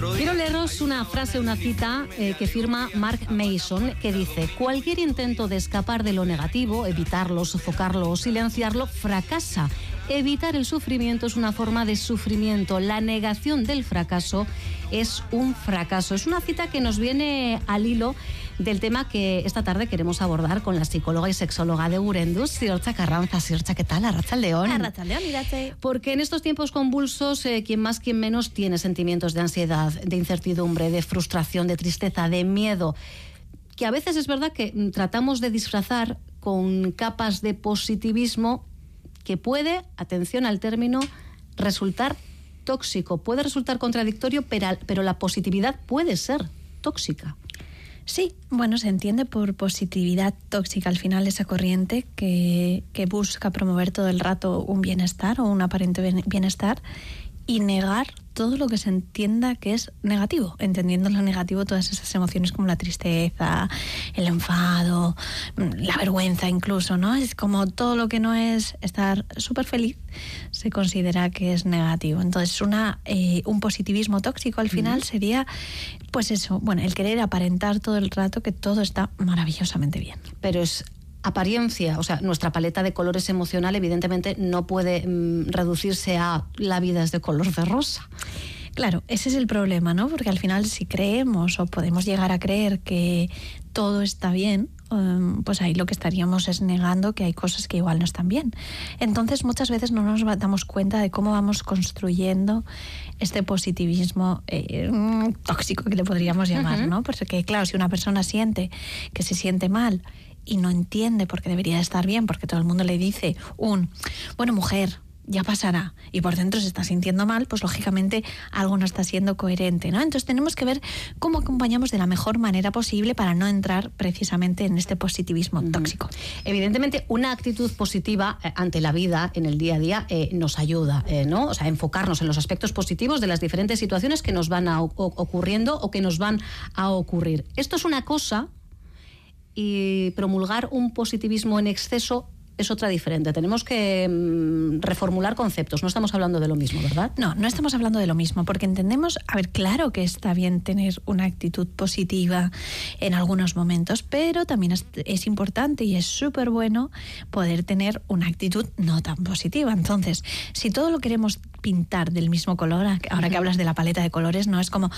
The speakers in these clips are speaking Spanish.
Quiero leeros una frase, una cita eh, que firma Mark Mason que dice, cualquier intento de escapar de lo negativo, evitarlo, sofocarlo o silenciarlo, fracasa. Evitar el sufrimiento es una forma de sufrimiento. La negación del fracaso es un fracaso. Es una cita que nos viene al hilo del tema que esta tarde queremos abordar con la psicóloga y sexóloga de Urendus, Sircha Carranza. Sircha, ¿qué tal? Arracha León. Arracha León, mírate. Porque en estos tiempos convulsos, eh, quien más, quien menos tiene sentimientos de ansiedad, de incertidumbre, de frustración, de tristeza, de miedo, que a veces es verdad que mm, tratamos de disfrazar con capas de positivismo que puede, atención al término, resultar tóxico, puede resultar contradictorio, pero, pero la positividad puede ser tóxica. Sí, bueno, se entiende por positividad tóxica al final esa corriente que, que busca promover todo el rato un bienestar o un aparente bienestar y negar todo lo que se entienda que es negativo, entendiendo lo negativo todas esas emociones como la tristeza, el enfado, la vergüenza incluso, ¿no? Es como todo lo que no es estar súper feliz se considera que es negativo. Entonces, una, eh, un positivismo tóxico al final sería, pues eso, bueno, el querer aparentar todo el rato que todo está maravillosamente bien. Pero es apariencia, o sea, nuestra paleta de colores emocional evidentemente no puede mm, reducirse a la vida es de color de rosa. Claro, ese es el problema, ¿no? Porque al final si creemos o podemos llegar a creer que todo está bien, em, pues ahí lo que estaríamos es negando que hay cosas que igual no están bien. Entonces muchas veces no nos damos cuenta de cómo vamos construyendo este positivismo eh, mm, tóxico que le podríamos llamar, ¿no? Porque claro, si una persona siente que se siente mal y no entiende por qué debería estar bien, porque todo el mundo le dice un, bueno, mujer, ya pasará, y por dentro se está sintiendo mal, pues lógicamente algo no está siendo coherente, ¿no? Entonces tenemos que ver cómo acompañamos de la mejor manera posible para no entrar precisamente en este positivismo tóxico. Evidentemente, una actitud positiva eh, ante la vida en el día a día eh, nos ayuda, eh, ¿no? O sea, enfocarnos en los aspectos positivos de las diferentes situaciones que nos van a ocurriendo o que nos van a ocurrir. Esto es una cosa y promulgar un positivismo en exceso es otra diferente. Tenemos que mm, reformular conceptos. No estamos hablando de lo mismo, ¿verdad? No, no estamos hablando de lo mismo, porque entendemos, a ver, claro que está bien tener una actitud positiva en algunos momentos, pero también es, es importante y es súper bueno poder tener una actitud no tan positiva. Entonces, si todo lo queremos pintar del mismo color, ahora que hablas de la paleta de colores, no es como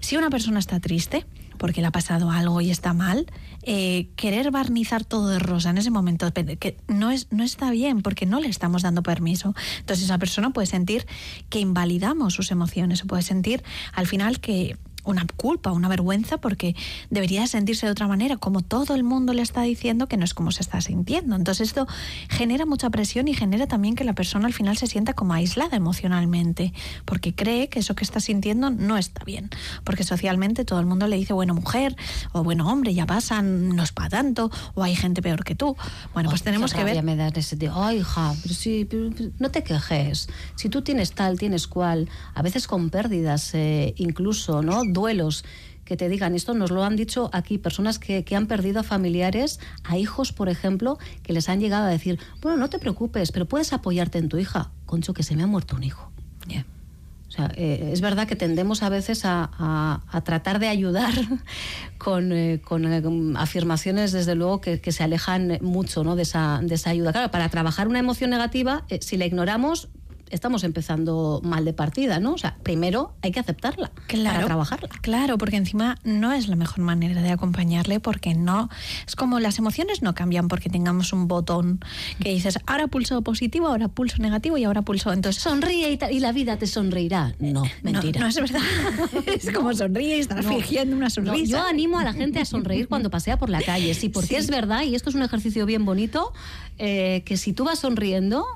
si una persona está triste, porque le ha pasado algo y está mal, eh, querer barnizar todo de rosa en ese momento que no, es, no está bien porque no le estamos dando permiso. Entonces esa persona puede sentir que invalidamos sus emociones o puede sentir al final que una culpa, una vergüenza, porque debería sentirse de otra manera, como todo el mundo le está diciendo que no es como se está sintiendo. Entonces esto genera mucha presión y genera también que la persona al final se sienta como aislada emocionalmente, porque cree que eso que está sintiendo no está bien, porque socialmente todo el mundo le dice, bueno, mujer, o bueno, hombre, ya pasa, no es para tanto, o hay gente peor que tú. Bueno, pues tenemos que ver... me da ese Ay, hija, pero sí, no te quejes. Si tú tienes tal, tienes cual, a veces con pérdidas eh, incluso, ¿no? Duelos que te digan esto, nos lo han dicho aquí personas que, han perdido a familiares, a hijos, por ejemplo, que les han llegado a decir, bueno, no te preocupes, pero puedes apoyarte en tu hija. Concho, que se me ha muerto un hijo. O sea, eh, es verdad que tendemos a veces a, tratar de ayudar con, eh, eh, afirmaciones, desde luego, que, que, se alejan mucho ¿no? de, esa, de esa ayuda. Claro, para trabajar una emoción negativa, si la ignoramos, estamos empezando mal de partida, ¿no? O sea, primero hay que aceptarla claro, para trabajarla. Claro, porque encima no es la mejor manera de acompañarle porque no es como las emociones no cambian porque tengamos un botón que dices, ahora pulso positivo, ahora pulso negativo y ahora pulso entonces sonríe y, la vida te sonreirá. No, mentira. No, es verdad. es como sonríe y está fingiendo una sonrisa. yo animo a la gente a sonreír cuando pasea por la calle, sí, porque es verdad y esto es un ejercicio bien bonito eh, que si tú vas sonriendo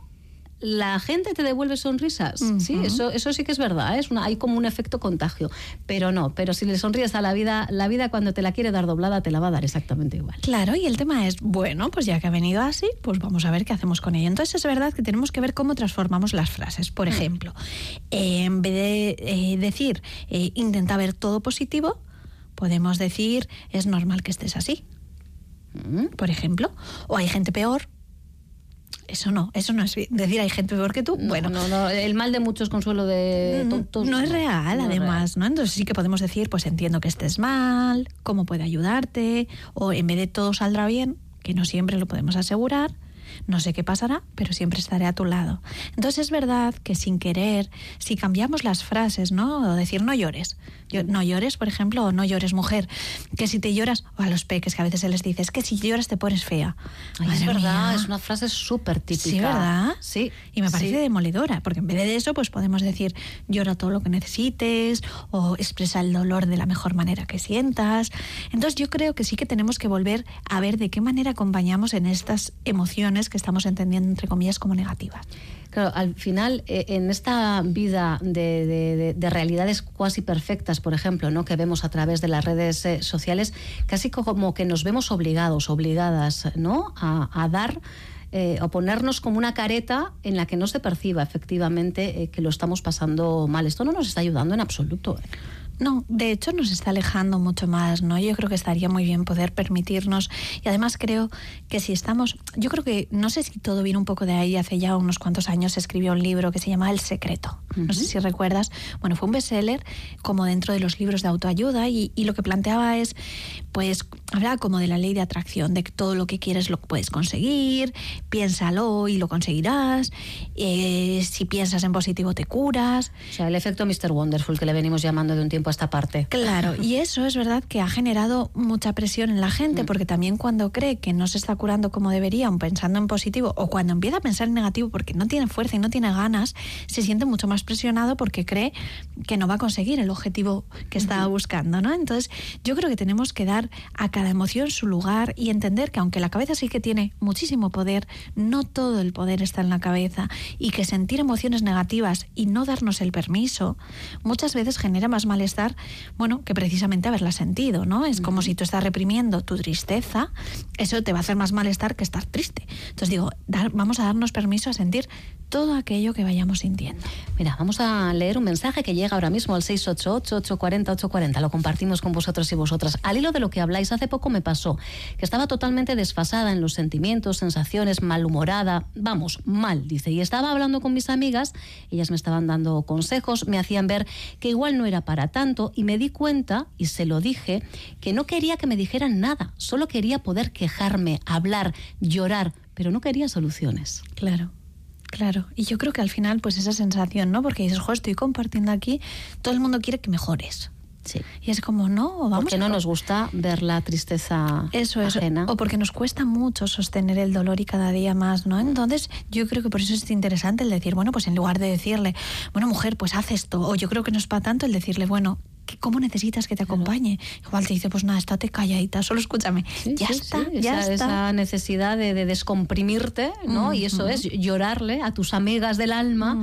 la gente te devuelve sonrisas. Sí, eso, eso sí que es verdad. ¿eh? Es una, hay como un efecto contagio. Pero no, pero si le sonríes a la vida, la vida cuando te la quiere dar doblada te la va a dar exactamente igual. Claro, y el tema es, bueno, pues ya que ha venido así, pues vamos a ver qué hacemos con ella. Entonces es verdad que tenemos que ver cómo transformamos las frases. Por mm. ejemplo, en vez de eh, decir, eh, intenta ver todo positivo, podemos decir, es normal que estés así. Mm. Por ejemplo, o hay gente peor eso no, eso no es decir hay gente peor que tú. bueno, no, no, el mal de muchos consuelo de mm, tontos. No es real, además, ¿no? Entonces sí que podemos decir, pues entiendo que estés mal, cómo puede ayudarte, o en vez de todo saldrá bien, que no siempre lo podemos asegurar, no sé qué pasará, pero siempre estaré a tu lado. Entonces es verdad que sin querer, si cambiamos las frases, ¿no? O decir no llores, no llores, por ejemplo, o no llores mujer, que si te lloras, o a los peques que a veces se les dice, es que si lloras te pones fea. es verdad, es una frase súper típica. Sí, ¿verdad? Sí. Y me parece demoledora, porque en vez de eso, pues podemos decir, llora todo lo que necesites, o expresa el dolor de la mejor manera que sientas. Entonces yo creo que sí que tenemos que volver a ver de qué manera acompañamos en estas emociones que estamos entendiendo, entre comillas, como negativas. Claro, al final, eh, en esta vida de, realidades cuasi perfectas, por ejemplo, ¿no? que vemos a través de las redes eh, sociales, casi como que nos vemos obligados, obligadas ¿no? a, dar eh, o ponernos como una careta en la que no se perciba efectivamente que lo estamos pasando mal. Esto no nos está ayudando en absoluto. No, de hecho nos está alejando mucho más, ¿no? Yo creo que estaría muy bien poder permitirnos y además creo que si estamos, yo creo que no sé si todo viene un poco de ahí, hace ya unos cuantos años escribió un libro que se llama El secreto. No sé si recuerdas, bueno, fue un bestseller como dentro de los libros de autoayuda y, lo que planteaba es, pues, hablaba como de la ley de atracción, de que todo lo que quieres lo puedes conseguir, piénsalo y lo conseguirás, eh, si piensas en positivo te curas. O sea, el efecto Mr. Wonderful que le venimos llamando de un tiempo esta parte. Claro, y eso es verdad que ha generado mucha presión en la gente, mm. porque también cuando cree que no se está curando como debería, pensando en positivo, o cuando empieza a pensar en negativo porque no tiene fuerza y no tiene ganas, se siente mucho más presionado porque cree que no va a conseguir el objetivo que estaba buscando, ¿no? Entonces, yo creo que tenemos que dar a cada emoción su lugar y entender que aunque la cabeza sí que tiene muchísimo poder, no todo el poder está en la cabeza y que sentir emociones negativas y no darnos el permiso muchas veces genera más malestar bueno, que precisamente haberla sentido, ¿no? Es como si tú estás reprimiendo tu tristeza, eso te va a hacer más malestar que estar triste. Entonces digo, vamos a darnos permiso a sentir todo aquello que vayamos sintiendo. Mira, vamos a leer un mensaje que llega ahora mismo al 688-840-840. Lo compartimos con vosotros y vosotras. Al hilo de lo que habláis, hace poco me pasó que estaba totalmente desfasada en los sentimientos, sensaciones, malhumorada, vamos, mal, dice. Y estaba hablando con mis amigas, ellas me estaban dando consejos, me hacían ver que igual no era para tanto y me di cuenta, y se lo dije, que no quería que me dijeran nada, solo quería poder quejarme, hablar, llorar, pero no quería soluciones. Claro. Claro, y yo creo que al final, pues esa sensación, ¿no? Porque dices, jo, estoy compartiendo aquí, todo el mundo quiere que mejores. Sí. Y es como, no, vamos. Porque no nos gusta ver la tristeza eso, eso. Ajena. O porque nos cuesta mucho sostener el dolor y cada día más, ¿no? Entonces, yo creo que por eso es interesante el decir, bueno, pues en lugar de decirle, bueno, mujer, pues haz esto, o yo creo que no es para tanto el decirle, bueno, ¿cómo necesitas que te acompañe? Igual te dice, pues nada, estate calladita, solo escúchame. ya está, ya esa, está. Esa necesidad de, descomprimirte, ¿no? Y eso es llorarle a tus amigas del alma,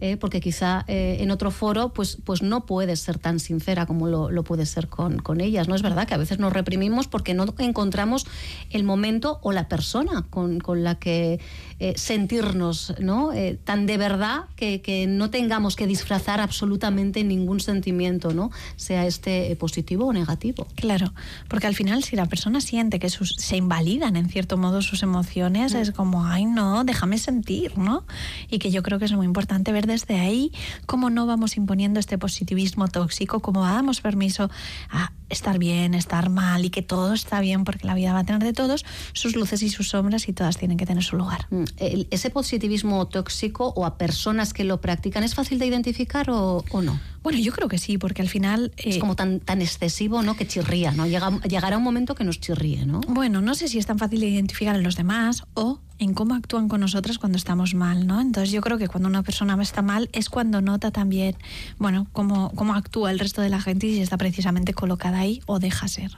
eh, porque quizá eh, en otro foro, pues, pues no puedes ser tan sincera como lo, lo puedes ser con, con, ellas. No es verdad que a veces nos reprimimos porque no encontramos el momento o la persona con, con la que eh, sentirnos, ¿no? tan de verdad que, que no tengamos que disfrazar absolutamente ningún sentimiento, ¿no? Sea este eh, positivo o negativo. Claro, porque al final si la persona siente que se invalidan en cierto modo sus emociones, mm. es como, ay no, déjame sentir, ¿no? Y que yo creo que es muy importante ver desde ahí cómo no vamos imponiendo este positivismo tóxico, cómo damos permiso a estar bien, estar mal y que todo está bien porque la vida va a tener de todos sus luces y sus sombras y todas tienen que tener su lugar. Mm, ¿Ese positivismo tóxico o a personas que lo practican es fácil de identificar o, no? Bueno, yo creo que sí, porque al final... es eh, como tan, tan excesivo, ¿no? Que chirría, ¿no? Llega, llegará un momento que nos chirríe, ¿no? Bueno, no sé si es tan fácil de identificar en los demás o en cómo actúan con nosotras cuando estamos mal, ¿no? Entonces yo creo que cuando una persona está mal es cuando nota también, bueno, cómo, cómo actúa el resto de la gente y si está precisamente colocada ahí o deja ser.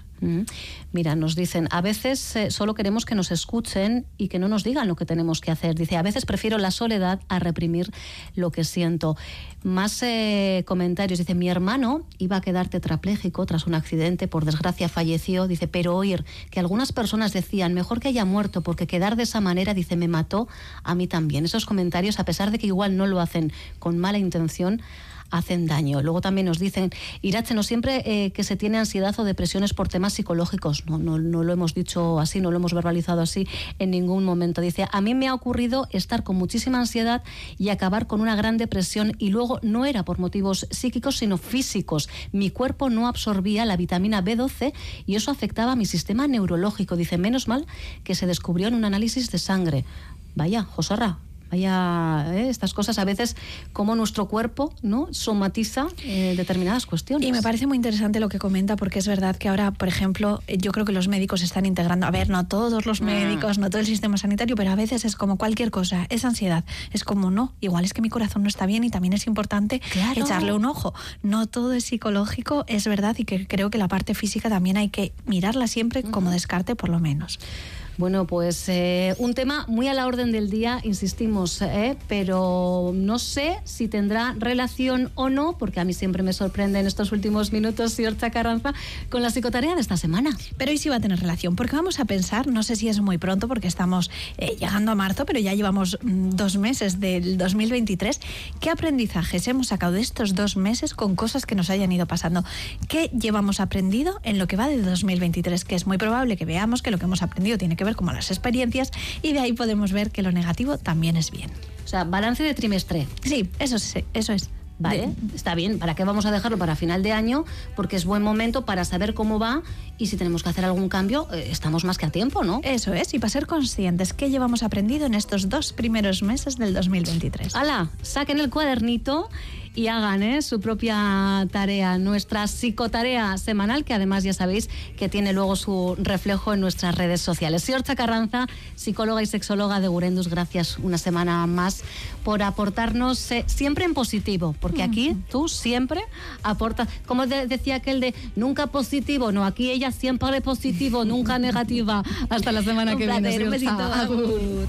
Mira, nos dicen, a veces eh, solo queremos que nos escuchen y que no nos digan lo que tenemos que hacer. Dice, a veces prefiero la soledad a reprimir lo que siento. Más eh, comentarios. Dice, mi hermano iba a quedar tetrapléjico tras un accidente, por desgracia falleció. Dice, pero oír que algunas personas decían, mejor que haya muerto, porque quedar de esa manera, dice, me mató a mí también. Esos comentarios, a pesar de que igual no lo hacen con mala intención, hacen daño. Luego también nos dicen, Irache, no siempre eh, que se tiene ansiedad o depresiones por temas psicológicos, no, no, no lo hemos dicho así, no lo hemos verbalizado así en ningún momento. Dice, a mí me ha ocurrido estar con muchísima ansiedad y acabar con una gran depresión y luego no era por motivos psíquicos, sino físicos. Mi cuerpo no absorbía la vitamina B12 y eso afectaba a mi sistema neurológico. Dice, menos mal que se descubrió en un análisis de sangre. Vaya, Josarra, Vaya, ¿eh? estas cosas a veces como nuestro cuerpo no somatiza eh, determinadas cuestiones. Y me parece muy interesante lo que comenta porque es verdad que ahora, por ejemplo, yo creo que los médicos están integrando, a ver, no todos los mm. médicos, no todo el sistema sanitario, pero a veces es como cualquier cosa, es ansiedad, es como no, igual es que mi corazón no está bien y también es importante echarle un ojo. No todo es psicológico, es verdad y que creo que la parte física también hay que mirarla siempre como descarte por lo menos. Bueno, pues eh, un tema muy a la orden del día, insistimos, eh, pero no sé si tendrá relación o no, porque a mí siempre me sorprende en estos últimos minutos, señor Chacarranza, con la psicotarea de esta semana. Pero hoy sí va a tener relación, porque vamos a pensar, no sé si es muy pronto, porque estamos eh, llegando a marzo, pero ya llevamos mm, dos meses del 2023. ¿Qué aprendizajes hemos sacado de estos dos meses con cosas que nos hayan ido pasando? ¿Qué llevamos aprendido en lo que va de 2023? Que es muy probable que veamos que lo que hemos aprendido tiene que ver como las experiencias y de ahí podemos ver que lo negativo también es bien. O sea, balance de trimestre. Sí, eso, eso es. Vale, está bien. ¿Para qué vamos a dejarlo para final de año? Porque es buen momento para saber cómo va y si tenemos que hacer algún cambio, eh, estamos más que a tiempo, ¿no? Eso es, y para ser conscientes qué llevamos aprendido en estos dos primeros meses del 2023. ¡Hala! Saquen el cuadernito y hagan ¿eh? su propia tarea, nuestra psicotarea semanal, que además ya sabéis que tiene luego su reflejo en nuestras redes sociales. Siorcha Carranza, psicóloga y sexóloga de Gurendus, gracias una semana más por aportarnos eh, siempre en positivo, porque aquí tú siempre aportas, como decía aquel de nunca positivo, no, aquí ella siempre positivo, nunca negativa. Hasta la semana que viene. Un besito.